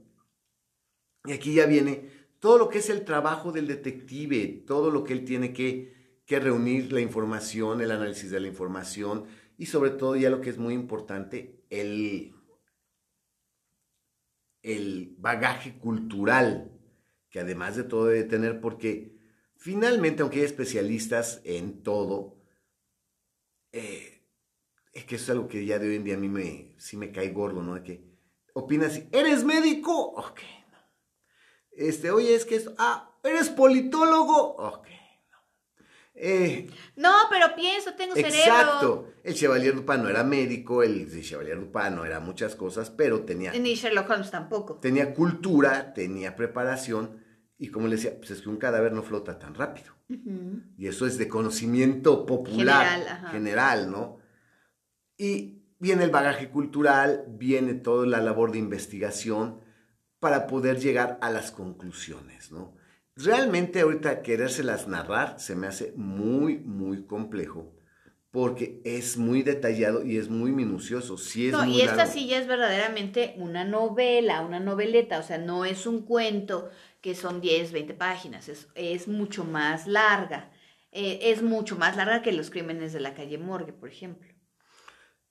Y aquí ya viene todo lo que es el trabajo del detective, todo lo que él tiene que, reunir, la información, el análisis de la información y sobre todo ya lo que es muy importante, el, el bagaje cultural que además de todo debe tener porque finalmente, aunque hay especialistas en todo, eh, es que eso es algo que ya de hoy en día a mí me, sí me cae gordo, ¿no? De que opinas, ¿eres médico? Ok este, oye, es que esto, ah, ¿eres politólogo? Ok. Eh, no, pero pienso, tengo cerebro. Exacto. El Chevalier Dupin no era médico, el, Chevalier Dupin no era muchas cosas, pero tenía... Ni Sherlock Holmes tampoco. Tenía cultura, tenía preparación, y como le decía, pues es que un cadáver no flota tan rápido. Y eso es de conocimiento popular, general, general, ¿no? Y viene el bagaje cultural, viene toda la labor de investigación, para poder llegar a las conclusiones, ¿no? Realmente ahorita querérselas narrar se me hace muy, muy complejo porque es muy detallado y es muy minucioso. Sí es no, y esta sí ya es verdaderamente una novela, una noveleta, o sea, no es un cuento que son 10, 20 páginas, es, es mucho más larga. Eh, es mucho más larga que los crímenes de la calle Morgue, por ejemplo.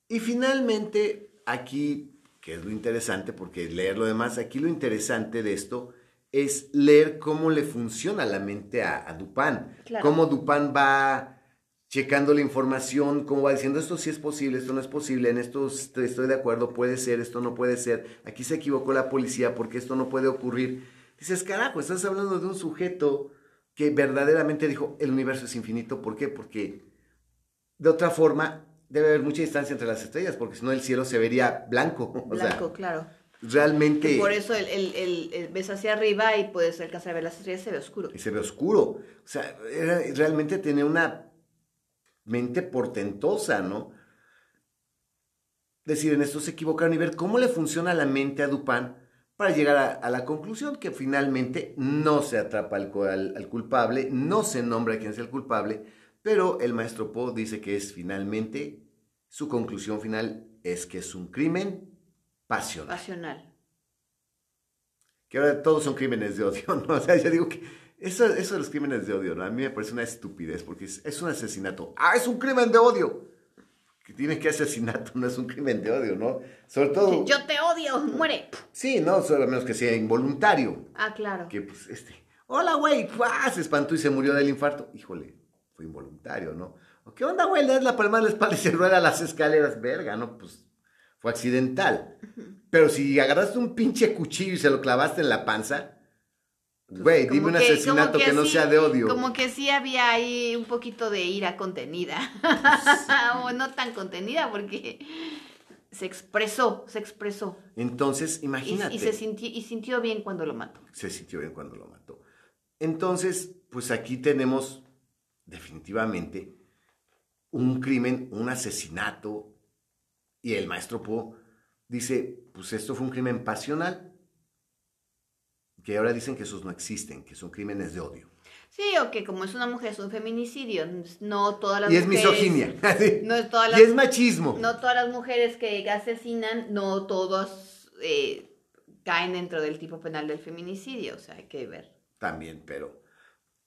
Y finalmente, aquí que es lo interesante, porque leer lo demás, aquí lo interesante de esto es leer cómo le funciona la mente a, Dupin, cómo Dupin va checando la información, cómo va diciendo esto sí es posible, esto no es posible, en esto estoy de acuerdo, puede ser, esto no puede ser, aquí se equivocó la policía porque esto no puede ocurrir. Dices, carajo, estás hablando de un sujeto que verdaderamente dijo, el universo es infinito, ¿por qué? Porque de otra forma debe haber mucha distancia entre las estrellas, porque si no el cielo se vería blanco. blanco, claro. Realmente. Y por eso el, ves hacia arriba y puedes alcanzar a ver las estrellas, se ve oscuro. Y se ve oscuro. O sea, realmente tiene una mente portentosa, ¿no? Decir, en esto se equivocaron y ver cómo le funciona la mente a Dupin para llegar a, la conclusión que finalmente no se atrapa al, al culpable, no se nombra quién es el culpable, pero el maestro Poe dice que es finalmente, su conclusión final es que es un crimen pasional. Pasional. Que ahora todos son crímenes de odio, ¿no? O sea, yo digo que eso, eso de los crímenes de odio, ¿no? A mí me parece una estupidez porque es, un asesinato. ¡Ah, es un crimen de odio! Que tiene que asesinato, no es un crimen de odio, ¿no? Sobre todo... Yo te odio, muere. Sí, no, solo a menos que sea involuntario. Ah, claro. Que pues, este... Hola, güey, se espantó y se murió del infarto. Híjole, involuntario, ¿no? ¿Qué onda, güey? Le das la palma de la espalda y se rueda las escaleras, verga, ¿no? Pues fue accidental. Pero si agarraste un pinche cuchillo y se lo clavaste en la panza, Güey, dime un asesinato que, no sea de odio. Como que sí había ahí un poquito de ira contenida. o no tan contenida, porque se expresó, se expresó. Entonces, imagínate. Y, se sintió, y sintió bien cuando lo mató. Se sintió bien cuando lo mató. Entonces, pues aquí tenemos definitivamente un crimen, un asesinato. Y el maestro Po dice, pues esto fue un crimen pasional que ahora dicen que esos no existen, que son crímenes de odio. Sí, o que como es una mujer es un feminicidio, no todas las y mujeres... Y es misoginia. No es todas y es machismo. No todas las mujeres que asesinan, no todos eh, caen dentro del tipo penal del feminicidio, o sea, hay que ver. También, pero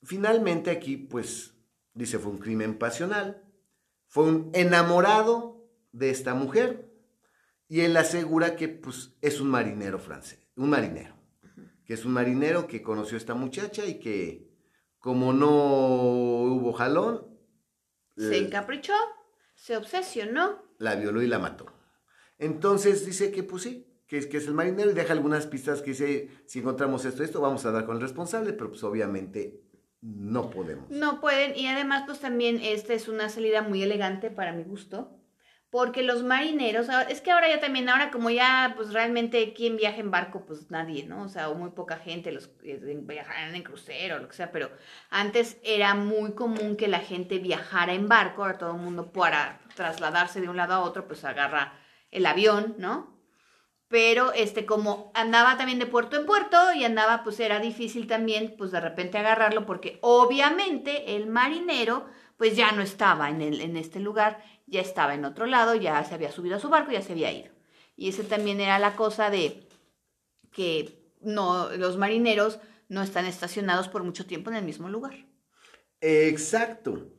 finalmente aquí, pues, dice, fue un crimen pasional, fue un enamorado de esta mujer, y él asegura que, pues, es un marinero francés, un marinero que es un marinero que conoció a esta muchacha y que como no hubo jalón... Se encaprichó, se obsesionó. La violó y la mató. Entonces dice que pues sí, que es, que es el marinero y deja algunas pistas que dice, si encontramos esto, esto, vamos a dar con el responsable, pero pues obviamente no podemos. No pueden y además pues también esta es una salida muy elegante para mi gusto porque los marineros, es que ahora ya también, ahora como ya, pues realmente, ¿quién viaja en barco? Pues nadie, ¿no? O sea, o muy poca gente, los eh, viajarán en crucero, lo que sea, pero antes era muy común que la gente viajara en barco, ahora todo el mundo para trasladarse de un lado a otro, pues agarra el avión, ¿no? Pero este, como andaba también de puerto en puerto y andaba, pues era difícil también, pues de repente agarrarlo, porque obviamente el marinero, pues ya no estaba en, el, en este lugar ya estaba en otro lado, ya se había subido a su barco, ya se había ido. Y ese también era la cosa de que no, los marineros no están estacionados por mucho tiempo en el mismo lugar. Exacto.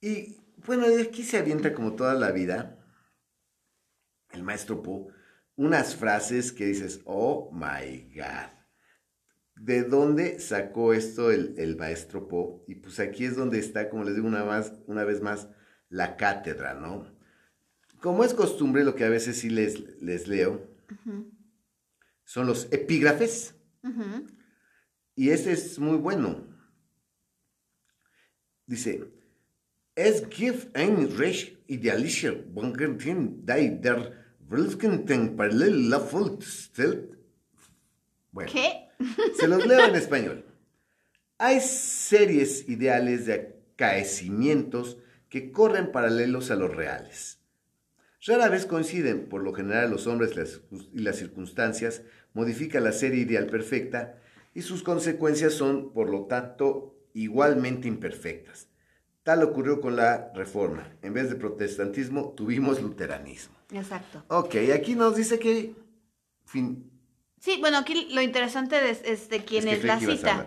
Y bueno, aquí se avienta como toda la vida el maestro Poe unas frases que dices, oh my God. ¿De dónde sacó esto el, el maestro Poe? Y pues aquí es donde está, como les digo una, más, una vez más, la cátedra, ¿no? Como es costumbre, lo que a veces sí les, les leo son los epígrafes. Y este es muy bueno. Dice, es gibt ein recht idealischer Bankertin, die der Weltkenten parallel la. Bueno, ¿Qué? se los leo en español. Hay series ideales de acaecimientos que corren paralelos a los reales. Rara vez coinciden, por lo general los hombres y las circunstancias modifican la serie ideal perfecta y sus consecuencias son, por lo tanto, igualmente imperfectas. Tal ocurrió con la reforma. En vez de protestantismo, tuvimos luteranismo. Exacto. Ok, aquí nos dice que... Fin... Sí, bueno, aquí lo interesante es, de quién es, la cita.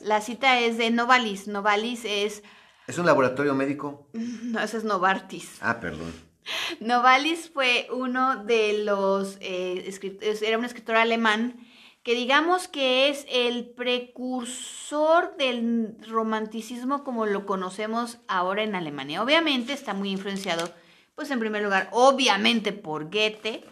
La cita es de Novalis. Novalis es ¿Es un laboratorio médico? No, ese es Novartis. Ah, perdón. Novalis fue uno de los, eh, era un escritor alemán que digamos que es el precursor del romanticismo como lo conocemos ahora en Alemania. Obviamente está muy influenciado, pues en primer lugar, obviamente por Goethe,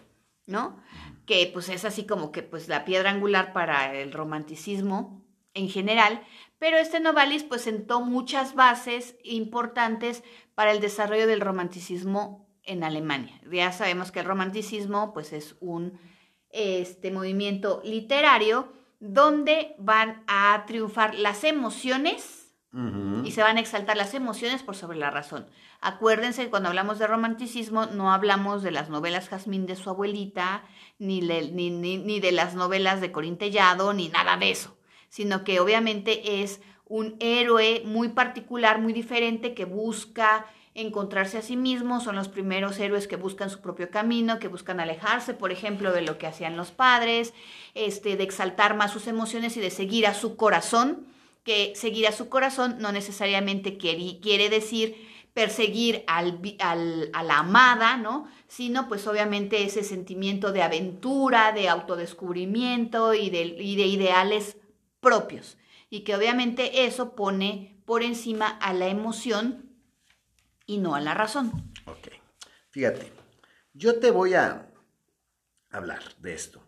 ¿no? Que pues es así como que pues la piedra angular para el romanticismo en general, pero este Novalis pues sentó muchas bases importantes para el desarrollo del romanticismo en Alemania. Ya sabemos que el romanticismo pues es un este, movimiento literario donde van a triunfar las emociones y se van a exaltar las emociones por sobre la razón. Acuérdense que cuando hablamos de romanticismo no hablamos de las novelas Jazmín de su abuelita, ni, ni, ni de las novelas de Corín Tellado, ni nada de eso sino que obviamente es un héroe muy particular, muy diferente, que busca encontrarse a sí mismo, son los primeros héroes que buscan su propio camino, que buscan alejarse, por ejemplo, de lo que hacían los padres, este, de exaltar más sus emociones y de seguir a su corazón, que seguir a su corazón no necesariamente quiere, decir perseguir al, a la amada, ¿no? Sino pues obviamente ese sentimiento de aventura, de autodescubrimiento y y de ideales propios y que obviamente eso pone por encima a la emoción y no a la razón. Ok, fíjate, yo te voy a hablar de esto.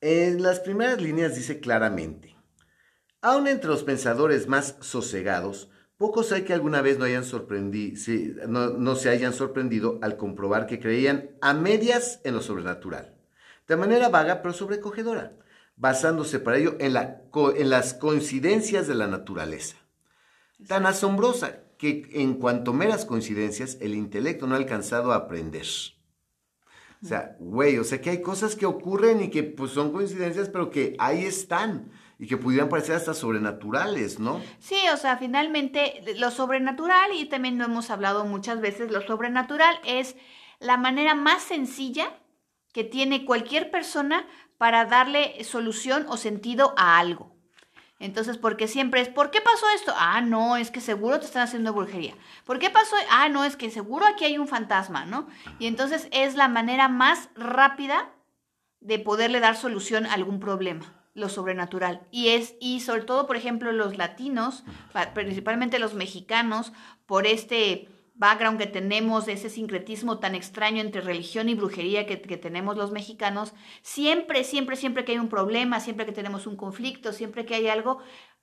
En las primeras líneas dice claramente, Aún entre los pensadores más sosegados, pocos hay que alguna vez no, hayan sorprendido, no, no se hayan sorprendido al comprobar que creían a medias en lo sobrenatural, de manera vaga pero sobrecogedora, basándose para ello en, la, en las coincidencias de la naturaleza. Tan asombrosa que en cuanto meras coincidencias el intelecto no ha alcanzado a aprender. O sea, güey, o sea que hay cosas que ocurren y que pues son coincidencias, pero que ahí están y que pudieran parecer hasta sobrenaturales, ¿no? Sí, o sea, finalmente lo sobrenatural, y también lo hemos hablado muchas veces, lo sobrenatural es la manera más sencilla que tiene cualquier persona para darle solución o sentido a algo. Entonces, porque siempre es, ¿por qué pasó esto? Ah, no, es que seguro te están haciendo brujería. ¿Por qué pasó? Ah, no, es que seguro aquí hay un fantasma, ¿no? Y entonces es la manera más rápida de poderle dar solución a algún problema lo sobrenatural. Y es, y sobre todo, por ejemplo, los latinos, principalmente los mexicanos, por este background que tenemos, ese sincretismo tan extraño entre religión y brujería que, tenemos los mexicanos, siempre, siempre, siempre que hay un problema, siempre que tenemos un conflicto, siempre que hay algo,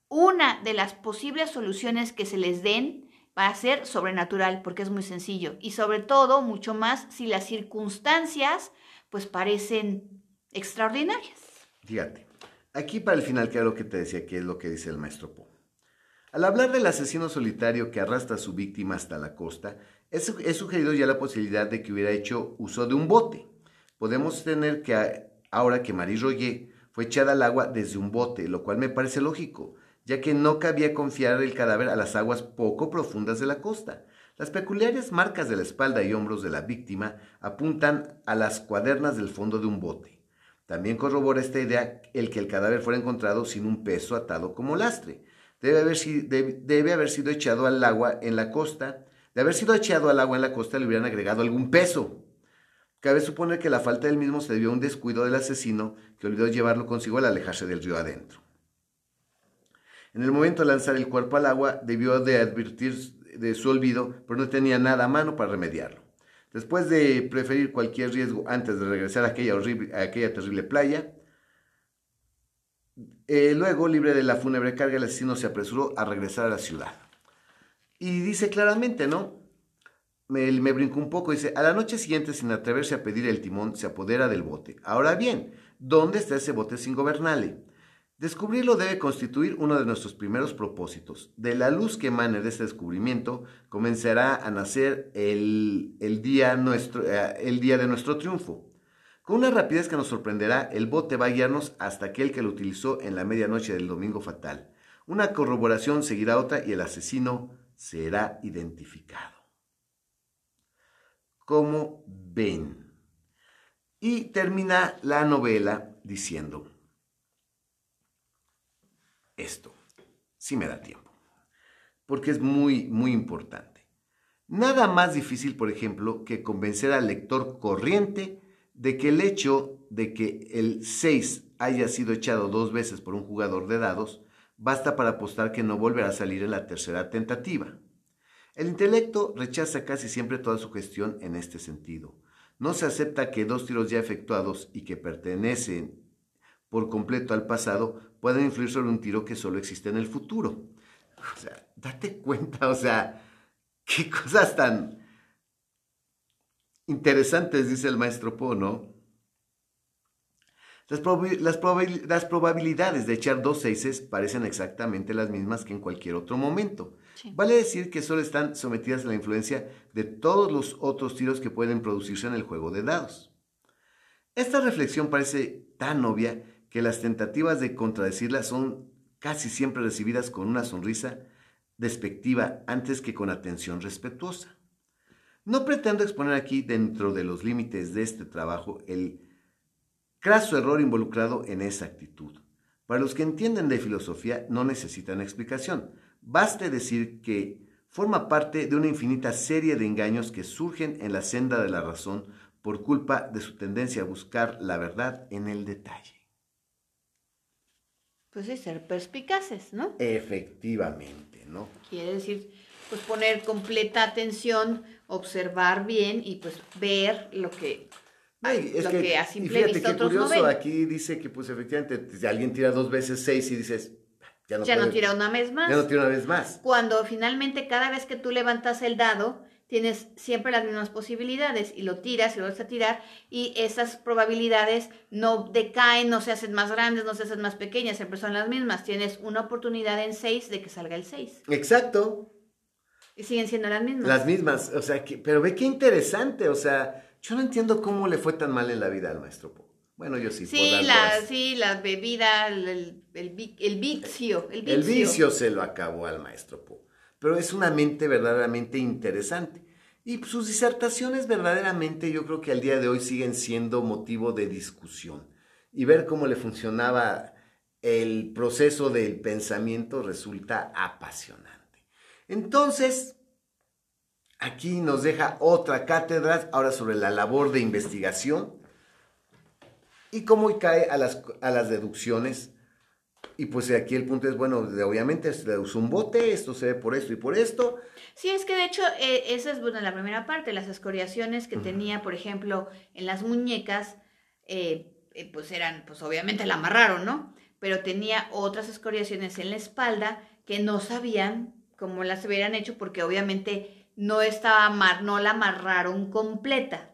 una de las posibles soluciones que se les den va a ser sobrenatural, porque es muy sencillo. Y sobre todo, mucho más si las circunstancias, pues parecen extraordinarias. Fíjate, Aquí para el final queda lo que te decía, que es lo que dice el maestro Poe. Al hablar del asesino solitario que arrastra a su víctima hasta la costa, he, sugerido ya la posibilidad de que hubiera hecho uso de un bote. Podemos tener que ahora que Marie Royer fue echada al agua desde un bote, lo cual me parece lógico, ya que no cabía confiar el cadáver a las aguas poco profundas de la costa. Las peculiares marcas de la espalda y hombros de la víctima apuntan a las cuadernas del fondo de un bote. También corrobora esta idea el que el cadáver fuera encontrado sin un peso atado como lastre. Debe haber, sido echado al agua en la costa. De haber sido echado al agua en la costa le hubieran agregado algún peso. Cabe suponer que la falta del mismo se debió a un descuido del asesino que olvidó llevarlo consigo al alejarse del río adentro. En el momento de lanzar el cuerpo al agua, debió de advertir de su olvido, pero no tenía nada a mano para remediarlo. Después de preferir cualquier riesgo antes de regresar a aquella, horrible, aquella terrible playa, eh, luego, libre de la fúnebre carga, el asesino se apresuró a regresar a la ciudad. Y dice claramente, ¿no? Me, me brincó un poco, dice, a la noche siguiente, sin atreverse a pedir el timón, se apodera del bote. Ahora bien, ¿dónde está ese bote sin gobernarle? Descubrirlo debe constituir uno de nuestros primeros propósitos. De la luz que emane de este descubrimiento comenzará a nacer el, eh, el día de nuestro triunfo. Con una rapidez que nos sorprenderá, el bote va a guiarnos hasta aquel que lo utilizó en la medianoche del domingo fatal. Una corroboración seguirá otra y el asesino será identificado. Como ven. Y termina la novela diciendo, esto. Si me da tiempo. Porque es muy, muy importante. Nada más difícil, por ejemplo, que convencer al lector corriente de que el hecho de que el 6 haya sido echado dos veces por un jugador de dados basta para apostar que no volverá a salir en la tercera tentativa. El intelecto rechaza casi siempre toda su gestión en este sentido. No se acepta que dos tiros ya efectuados y que pertenecen por completo al pasado pueden influir sobre un tiro que solo existe en el futuro. O sea, date cuenta, o sea, qué cosas tan interesantes dice el maestro Po, ¿no? Las, las, probabilidades de echar dos seises parecen exactamente las mismas que en cualquier otro momento. Vale decir que solo están sometidas a la influencia de todos los otros tiros que pueden producirse en el juego de dados. Esta reflexión parece tan obvia que las tentativas de contradecirla son casi siempre recibidas con una sonrisa despectiva antes que con atención respetuosa. No pretendo exponer aquí, dentro de los límites de este trabajo, el craso error involucrado en esa actitud. Para los que entienden de filosofía no necesitan explicación. Baste decir que forma parte de una infinita serie de engaños que surgen en la senda de la razón por culpa de su tendencia a buscar la verdad en el detalle. Pues sí, ser perspicaces, ¿no? Efectivamente, ¿no? Quiere decir, pues poner completa atención, observar bien y pues ver lo que es lo que, a simple vista otros curioso, aquí dice que pues efectivamente si alguien tira dos veces seis y dices, ya no, tira una vez más. Ya no tira una vez más. Cuando finalmente cada vez que tú levantas el dado, tienes siempre las mismas posibilidades y lo tiras y lo vas a tirar y esas probabilidades no decaen, no se hacen más grandes, no se hacen más pequeñas, siempre son las mismas. Tienes una oportunidad en seis de que salga el seis. Exacto. Y siguen siendo las mismas. Las mismas, o sea, que, pero ve qué interesante, o sea, yo no entiendo cómo le fue tan mal en la vida al maestro Po. Bueno, yo sí. Sí, la, sí, la bebida, el, el, vicio, el vicio. El vicio se lo acabó al maestro Po pero es una mente verdaderamente interesante. Y sus disertaciones verdaderamente yo creo que al día de hoy siguen siendo motivo de discusión. Y ver cómo le funcionaba el proceso del pensamiento resulta apasionante. Entonces, aquí nos deja otra cátedra, ahora sobre la labor de investigación y cómo cae a las, a las deducciones y pues aquí el punto es, bueno, obviamente se usó un bote, esto se ve por esto y por esto. Sí, es que de hecho eh, esa es bueno, la primera parte, las escoriaciones que tenía, por ejemplo, en las muñecas, eh, eh, pues eran, pues obviamente la amarraron, ¿no? Pero tenía otras escoriaciones en la espalda que no sabían cómo las hubieran hecho porque obviamente no estaba no la amarraron completa.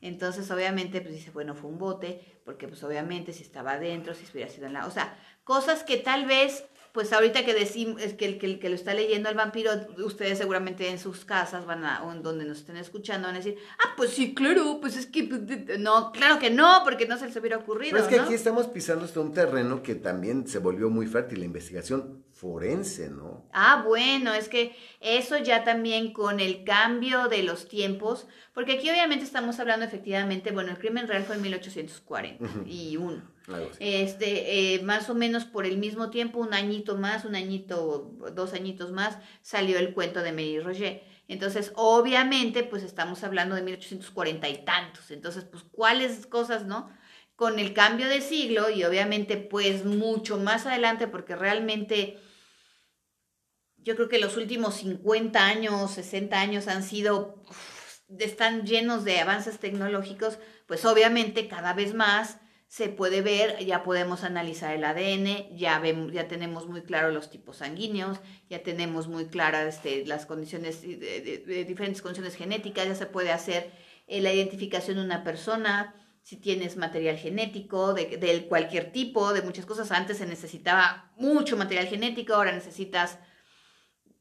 Entonces, obviamente, pues dice, bueno, fue un bote, porque pues obviamente si estaba adentro, si hubiera sido en la... O sea, cosas que tal vez, pues ahorita que decimos, que el que, que, lo está leyendo el vampiro, ustedes seguramente en sus casas van a, o en donde nos estén escuchando, van a decir, ah, pues sí, claro, pues es que, pues, no, claro que no, porque no se les hubiera ocurrido. Pero es que aquí estamos pisando hasta un terreno que también se volvió muy fértil, la investigación forense, ¿no? Ah, bueno, es que eso ya también con el cambio de los tiempos, porque aquí obviamente estamos hablando efectivamente, bueno, el crimen real fue en 1841 este, eh, más o menos por el mismo tiempo, un añito más, un añito, dos añitos más, salió el cuento de Mary Roger. Entonces, obviamente, pues estamos hablando de 1840 y tantos. Entonces, pues, ¿cuáles cosas, no? Con el cambio de siglo y obviamente, pues, mucho más adelante, porque realmente yo creo que los últimos 50 años, 60 años han sido, están llenos de avances tecnológicos, pues obviamente cada vez más se puede ver, ya podemos analizar el ADN, ya, vemos, ya tenemos muy claro los tipos sanguíneos, ya tenemos muy claras este, las condiciones, diferentes condiciones genéticas, ya se puede hacer eh, la identificación de una persona, si tienes material genético, de, de, cualquier tipo, de muchas cosas. Antes se necesitaba mucho material genético, ahora necesitas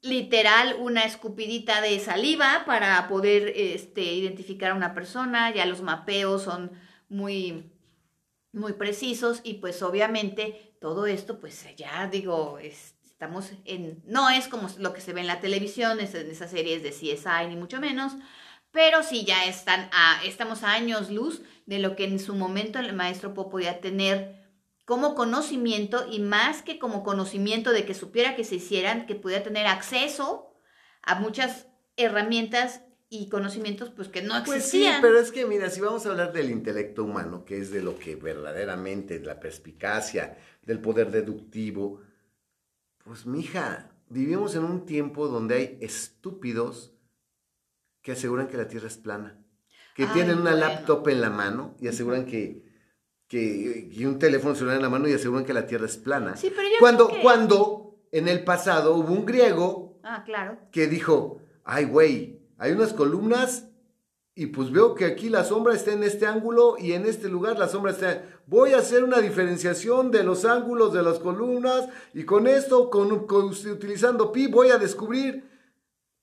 literal una escupidita de saliva para poder este, identificar a una persona, ya los mapeos son muy muy precisos y pues obviamente todo esto pues ya digo, estamos en, no es como lo que se ve en la televisión, en esas series de CSI ni mucho menos, pero sí ya están a, estamos a años luz de lo que en su momento el maestro Po podía tener como conocimiento y más que como conocimiento de que supiera que se hicieran, que pudiera tener acceso a muchas herramientas y conocimientos pues que no existían. Pues sí, pero es que mira, si vamos a hablar del intelecto humano, que es de lo que verdaderamente la perspicacia, del poder deductivo, pues mija, vivimos en un tiempo donde hay estúpidos que aseguran que la Tierra es plana, que tienen una laptop en la mano y aseguran que, que y un teléfono celular en la mano y aseguran que la Tierra es plana. Sí, pero yo cuando, cuando en el pasado hubo un griego ah, claro. que dijo, ay güey, hay unas columnas y pues veo que aquí la sombra está en este ángulo y en este lugar la sombra está. Voy a hacer una diferenciación de los ángulos de las columnas y con esto, con, utilizando pi, voy a descubrir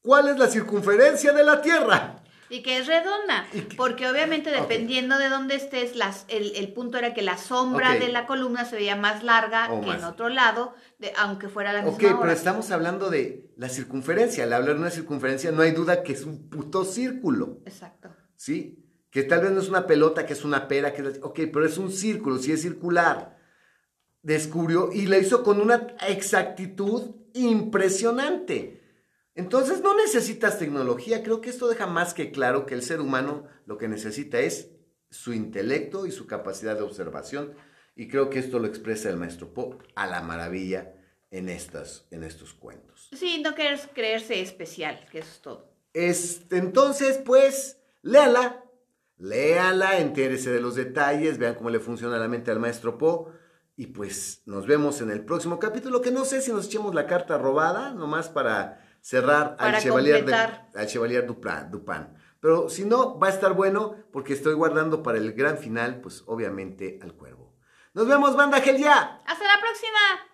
cuál es la circunferencia de la Tierra. Y que es redonda, porque obviamente dependiendo de dónde estés, las, el, punto era que la sombra de la columna se veía más larga que en otro lado, de, aunque fuera la misma Ok, pero estamos hablando de la circunferencia. Al hablar de una circunferencia no hay duda que es un puto círculo. Exacto. ¿Sí? Que tal vez no es una pelota, que es una pera, que es... Ok, pero es un círculo, sí es circular. Descubrió y lo hizo con una exactitud impresionante. Entonces no necesitas tecnología. Creo que esto deja más que claro que el ser humano lo que necesita es su intelecto y su capacidad de observación. Y creo que esto lo expresa el maestro Pop a la maravilla en, estas, en estos cuentos. Sí, no quieres creerse especial, que eso es todo. Este, entonces, pues, léala, léala, entérese de los detalles, vean cómo le funciona la mente al maestro Po Y pues nos vemos en el próximo capítulo, que no sé si nos echemos la carta robada, nomás para cerrar al Chevalier, de, al Chevalier Dupin. Pero si no, va a estar bueno porque estoy guardando para el gran final, pues obviamente al cuervo. Nos vemos, banda Gel ya. Hasta la próxima.